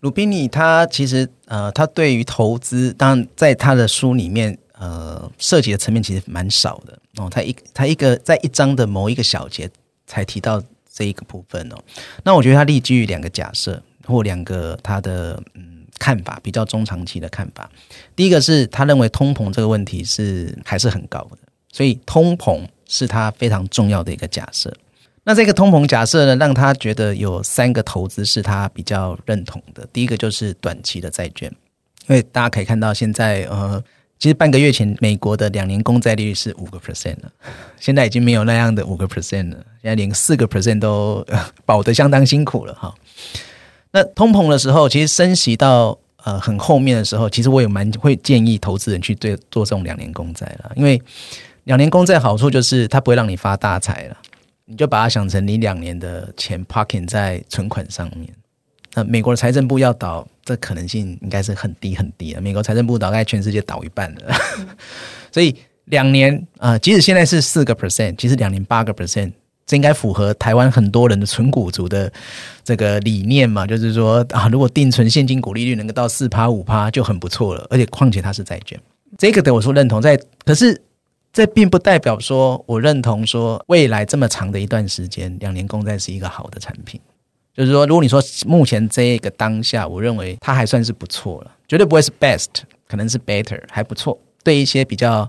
鲁宾尼他其实呃，他对于投资，当然在他的书里面呃，涉及的层面其实蛮少的哦。他一他一个在一章的某一个小节才提到这一个部分哦。那我觉得他立基于两个假设或两个他的嗯看法，比较中长期的看法。第一个是他认为通膨这个问题是还是很高的，所以通膨是他非常重要的一个假设。那这个通膨假设呢，让他觉得有三个投资是他比较认同的。第一个就是短期的债券，因为大家可以看到现在呃，其实半个月前美国的两年公债利率是五个 percent 了，现在已经没有那样的五个 percent 了，现在连四个 percent 都保得相当辛苦了哈。那通膨的时候，其实升息到呃很后面的时候，其实我也蛮会建议投资人去对做这种两年公债了，因为两年公债好处就是它不会让你发大财了。你就把它想成你两年的钱 parking 在存款上面，那美国的财政部要倒，这可能性应该是很低很低了。美国财政部倒，该全世界倒一半了。所以两年啊、即使现在是四个 percent，其实两年八个 percent，这应该符合台湾很多人的存股族的这个理念嘛？就是说啊，如果定存现金股利率能够到四趴五趴就很不错了，而且况且它是债券，这个的我说认同在，可是。这并不代表说我认同说未来这么长的一段时间，两年公债是一个好的产品。就是说，如果你说目前这个当下，我认为它还算是不错了，绝对不会是 best，可能是 better，还不错。对一些比较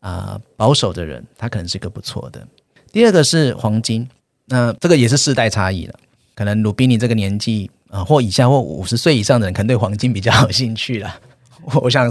啊、保守的人，它可能是一个不错的。第二个是黄金，那这个也是世代差异了。可能鲁宾尼这个年纪啊、或以下或五十岁以上的人，可能对黄金比较有兴趣了。我想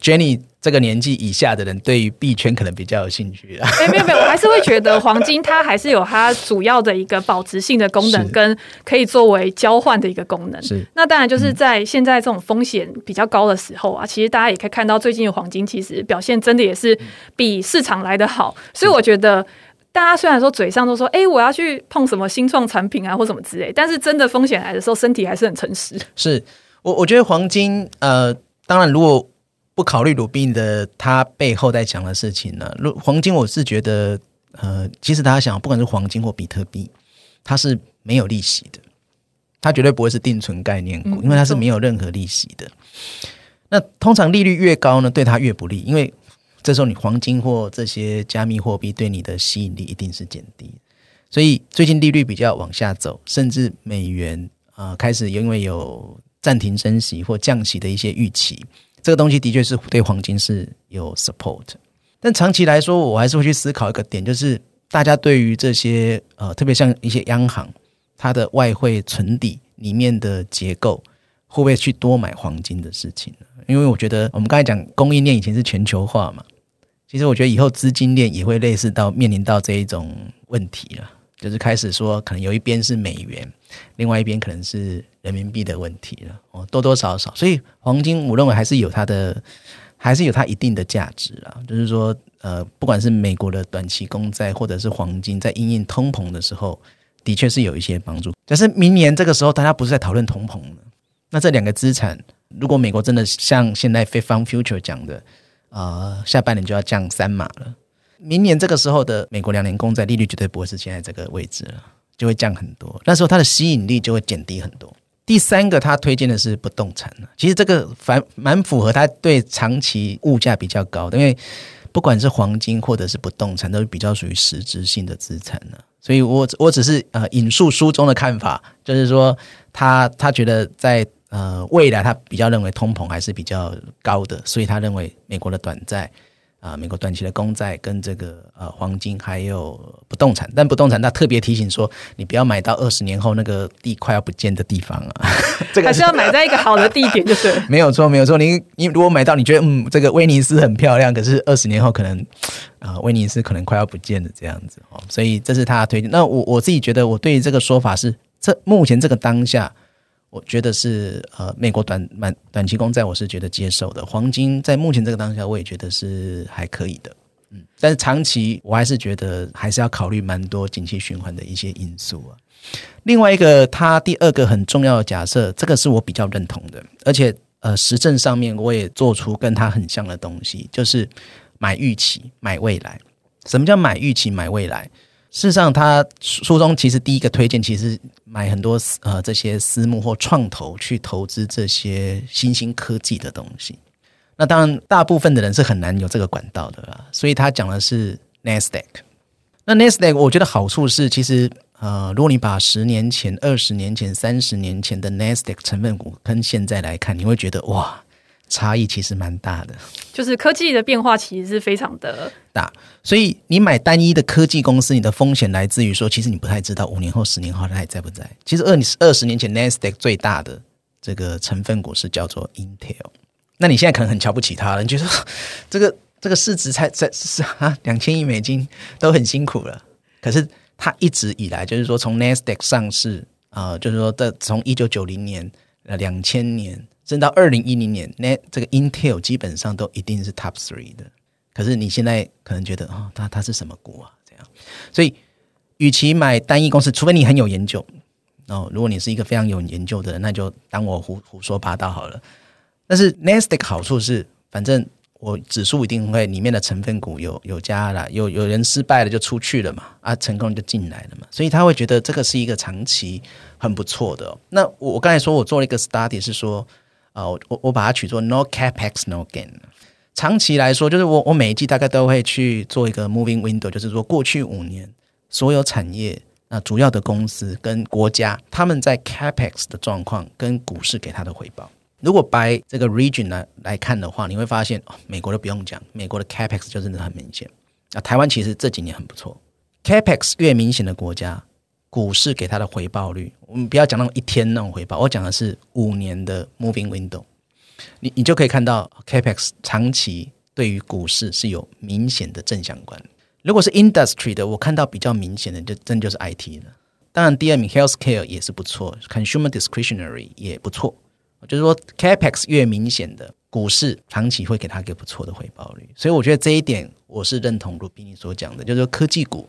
Jenny。这个年纪以下的人对于币圈可能比较有兴趣啊。没有没有，我还是会觉得黄金它还是有它主要的一个保值性的功能，跟可以作为交换的一个功能。是。那当然就是在现在这种风险比较高的时候啊，其实大家也可以看到最近的黄金其实表现真的也是比市场来得好。所以我觉得大家虽然说嘴上都说哎，我要去碰什么新创产品啊或什么之类，但是真的风险来的时候，身体还是很诚实。是我我觉得黄金呃，当然如果。不考虑鲁宾的他背后在讲的事情呢？黄金我是觉得，呃，其实大家想，不管是黄金或比特币，它是没有利息的，它绝对不会是定存概念股，因为它是没有任何利息的。那通常利率越高呢，对它越不利，因为这时候你黄金或这些加密货币对你的吸引力一定是减低。所以最近利率比较往下走，甚至美元啊、呃、开始因为有暂停升息或降息的一些预期。这个东西的确是对黄金是有 support，但长期来说，我还是会去思考一个点，就是大家对于这些呃，特别像一些央行，它的外汇存底里面的结构，会不会去多买黄金的事情呢？因为我觉得我们刚才讲供应链以前是全球化嘛，其实我觉得以后资金链也会类似到面临到这一种问题了。就是开始说，可能有一边是美元，另外一边可能是人民币的问题了哦，多多少少，所以黄金我认为还是有它的，还是有它一定的价值啊。就是说，呃，不管是美国的短期公债，或者是黄金，在因应通膨的时候，的确是有一些帮助。但是明年这个时候，大家不是在讨论通膨了，那这两个资产，如果美国真的像现在 Fed Fund Future 讲的，啊、呃，下半年就要降三码了。明年这个时候的美国两年公债利率绝对不会是现在这个位置了，就会降很多。那时候它的吸引力就会减低很多。第三个，他推荐的是不动产。其实这个反蛮符合他对长期物价比较高的，因为不管是黄金或者是不动产，都是比较属于实质性的资产呢。所以我我只是呃引述书中的看法，就是说他他觉得在呃未来他比较认为通膨还是比较高的，所以他认为美国的短债。啊，美国短期的公债跟这个呃黄金还有不动产，但不动产他特别提醒说，你不要买到二十年后那个地快要不见的地方啊。这个还是要买在一个好的地点，就 是没有错，没有错。你你如果买到你觉得嗯，这个威尼斯很漂亮，可是二十年后可能啊、呃，威尼斯可能快要不见了这样子哦。所以这是他的推荐。那我我自己觉得，我对于这个说法是，这目前这个当下。我觉得是呃，美国短短短期公债，我是觉得接受的。黄金在目前这个当下，我也觉得是还可以的，嗯。但是长期，我还是觉得还是要考虑蛮多景气循环的一些因素啊。另外一个，他第二个很重要的假设，这个是我比较认同的，而且呃，实证上面我也做出跟他很像的东西，就是买预期，买未来。什么叫买预期，买未来？事实上，他书中其实第一个推荐，其实买很多呃这些私募或创投去投资这些新兴科技的东西。那当然，大部分的人是很难有这个管道的啦。所以他讲的是 Nasdaq。那 Nasdaq 我觉得好处是，其实呃，如果你把十年前、二十年前、三十年前的 Nasdaq 成分股跟现在来看，你会觉得哇。差异其实蛮大的，就是科技的变化其实是非常的大，所以你买单一的科技公司，你的风险来自于说，其实你不太知道五年后、十年后它还在不在。其实二二十年前 Nasdaq 最大的这个成分股是叫做 Intel，那你现在可能很瞧不起它了，你觉得 这个这个市值才才是啊两千亿美金都很辛苦了，可是它一直以来就是说从 Nasdaq 上市啊、呃，就是说在从一九九零年呃两千年。甚至到二零一零年，那这个 Intel 基本上都一定是 Top Three 的。可是你现在可能觉得，哦，它它是什么股啊？这样，所以与其买单一公司，除非你很有研究哦。如果你是一个非常有研究的人，那就当我胡胡说八道好了。但是 Nest 的好处是，反正我指数一定会里面的成分股有有加了，有有人失败了就出去了嘛，啊，成功就进来了嘛。所以他会觉得这个是一个长期很不错的哦。那我我刚才说我做了一个 study 是说。啊，我我把它取作 no capex no gain。长期来说，就是我我每一季大概都会去做一个 moving window，就是说过去五年所有产业啊主要的公司跟国家他们在 capex 的状况跟股市给他的回报。如果 by 这个 region 来来看的话，你会发现哦，美国都不用讲，美国的 capex 就真的很明显。啊，台湾其实这几年很不错，capex 越明显的国家。股市给它的回报率，我们不要讲那种一天那种回报，我讲的是五年的 moving window，你你就可以看到 Capex 长期对于股市是有明显的正相关。如果是 industry 的，我看到比较明显的就真就是 IT 了。当然第二名 healthcare 也是不错，consumer discretionary 也不错。就是说 Capex 越明显的股市长期会给它一个不错的回报率，所以我觉得这一点我是认同卢比你所讲的，就是说科技股。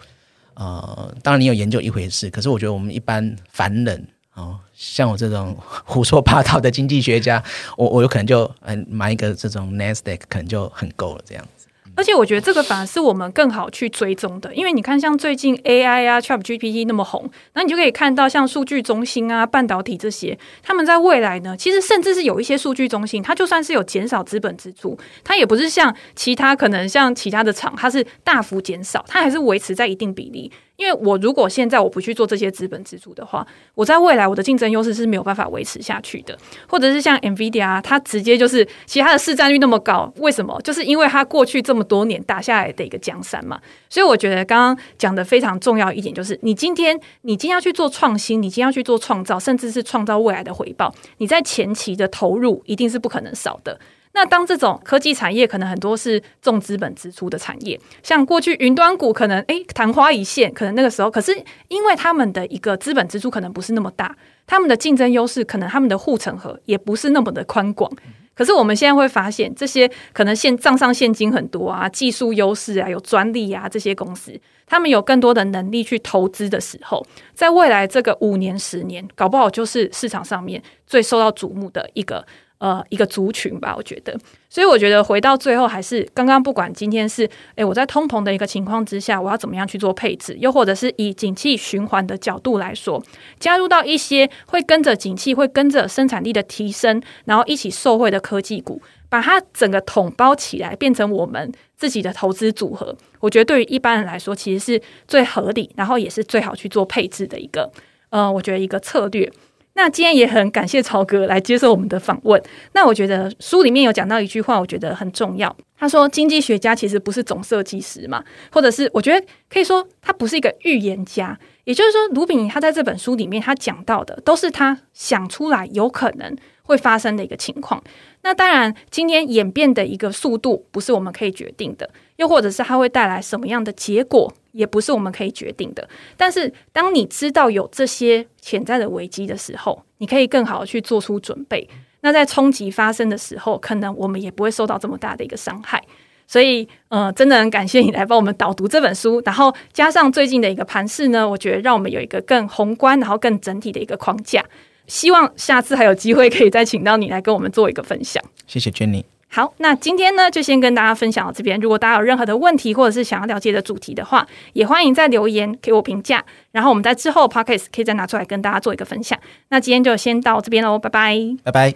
呃，当然你有研究一回事，可是我觉得我们一般凡人哦，像我这种胡说八道的经济学家，我我有可能就嗯买一个这种 Nasdaq 可能就很够了这样子。而且我觉得这个反而是我们更好去追踪的，因为你看像最近 AI 啊 ChatGPT 那么红，那你就可以看到像数据中心啊、半导体这些，他们在未来呢，其实甚至是有一些数据中心，它就算是有减少资本支出，它也不是像其他可能像其他的厂，它是大幅减少，它还是维持在一定比例。因为我如果现在我不去做这些资本支出的话，我在未来我的竞争优势是没有办法维持下去的。或者是像 NVIDIA，它直接就是其他的市占率那么高，为什么？就是因为它过去这么多年打下来的一个江山嘛。所以我觉得刚刚讲的非常重要一点就是，你今天你今天要去做创新，你今天要去做创造，甚至是创造未来的回报，你在前期的投入一定是不可能少的。那当这种科技产业可能很多是重资本支出的产业，像过去云端股可能诶昙花一现，可能那个时候，可是因为他们的一个资本支出可能不是那么大，他们的竞争优势可能他们的护城河也不是那么的宽广。可是我们现在会发现，这些可能现账上现金很多啊，技术优势啊，有专利啊，这些公司他们有更多的能力去投资的时候，在未来这个五年、十年，搞不好就是市场上面最受到瞩目的一个。呃，一个族群吧，我觉得，所以我觉得回到最后，还是刚刚不管今天是，诶，我在通膨的一个情况之下，我要怎么样去做配置，又或者是以景气循环的角度来说，加入到一些会跟着景气、会跟着生产力的提升，然后一起受惠的科技股，把它整个统包起来，变成我们自己的投资组合，我觉得对于一般人来说，其实是最合理，然后也是最好去做配置的一个，呃，我觉得一个策略。那今天也很感谢曹哥来接受我们的访问。那我觉得书里面有讲到一句话，我觉得很重要。他说，经济学家其实不是总设计师嘛，或者是我觉得可以说他不是一个预言家。也就是说，卢比尼他在这本书里面他讲到的都是他想出来有可能会发生的一个情况。那当然，今天演变的一个速度不是我们可以决定的，又或者是它会带来什么样的结果，也不是我们可以决定的。但是，当你知道有这些潜在的危机的时候，你可以更好的去做出准备。那在冲击发生的时候，可能我们也不会受到这么大的一个伤害。所以，呃，真的很感谢你来帮我们导读这本书，然后加上最近的一个盘势呢，我觉得让我们有一个更宏观，然后更整体的一个框架。希望下次还有机会可以再请到你来跟我们做一个分享。谢谢 Jenny。好，那今天呢就先跟大家分享到这边。如果大家有任何的问题或者是想要了解的主题的话，也欢迎在留言给我评价。然后我们在之后 Podcast 可以再拿出来跟大家做一个分享。那今天就先到这边喽，拜拜，拜拜。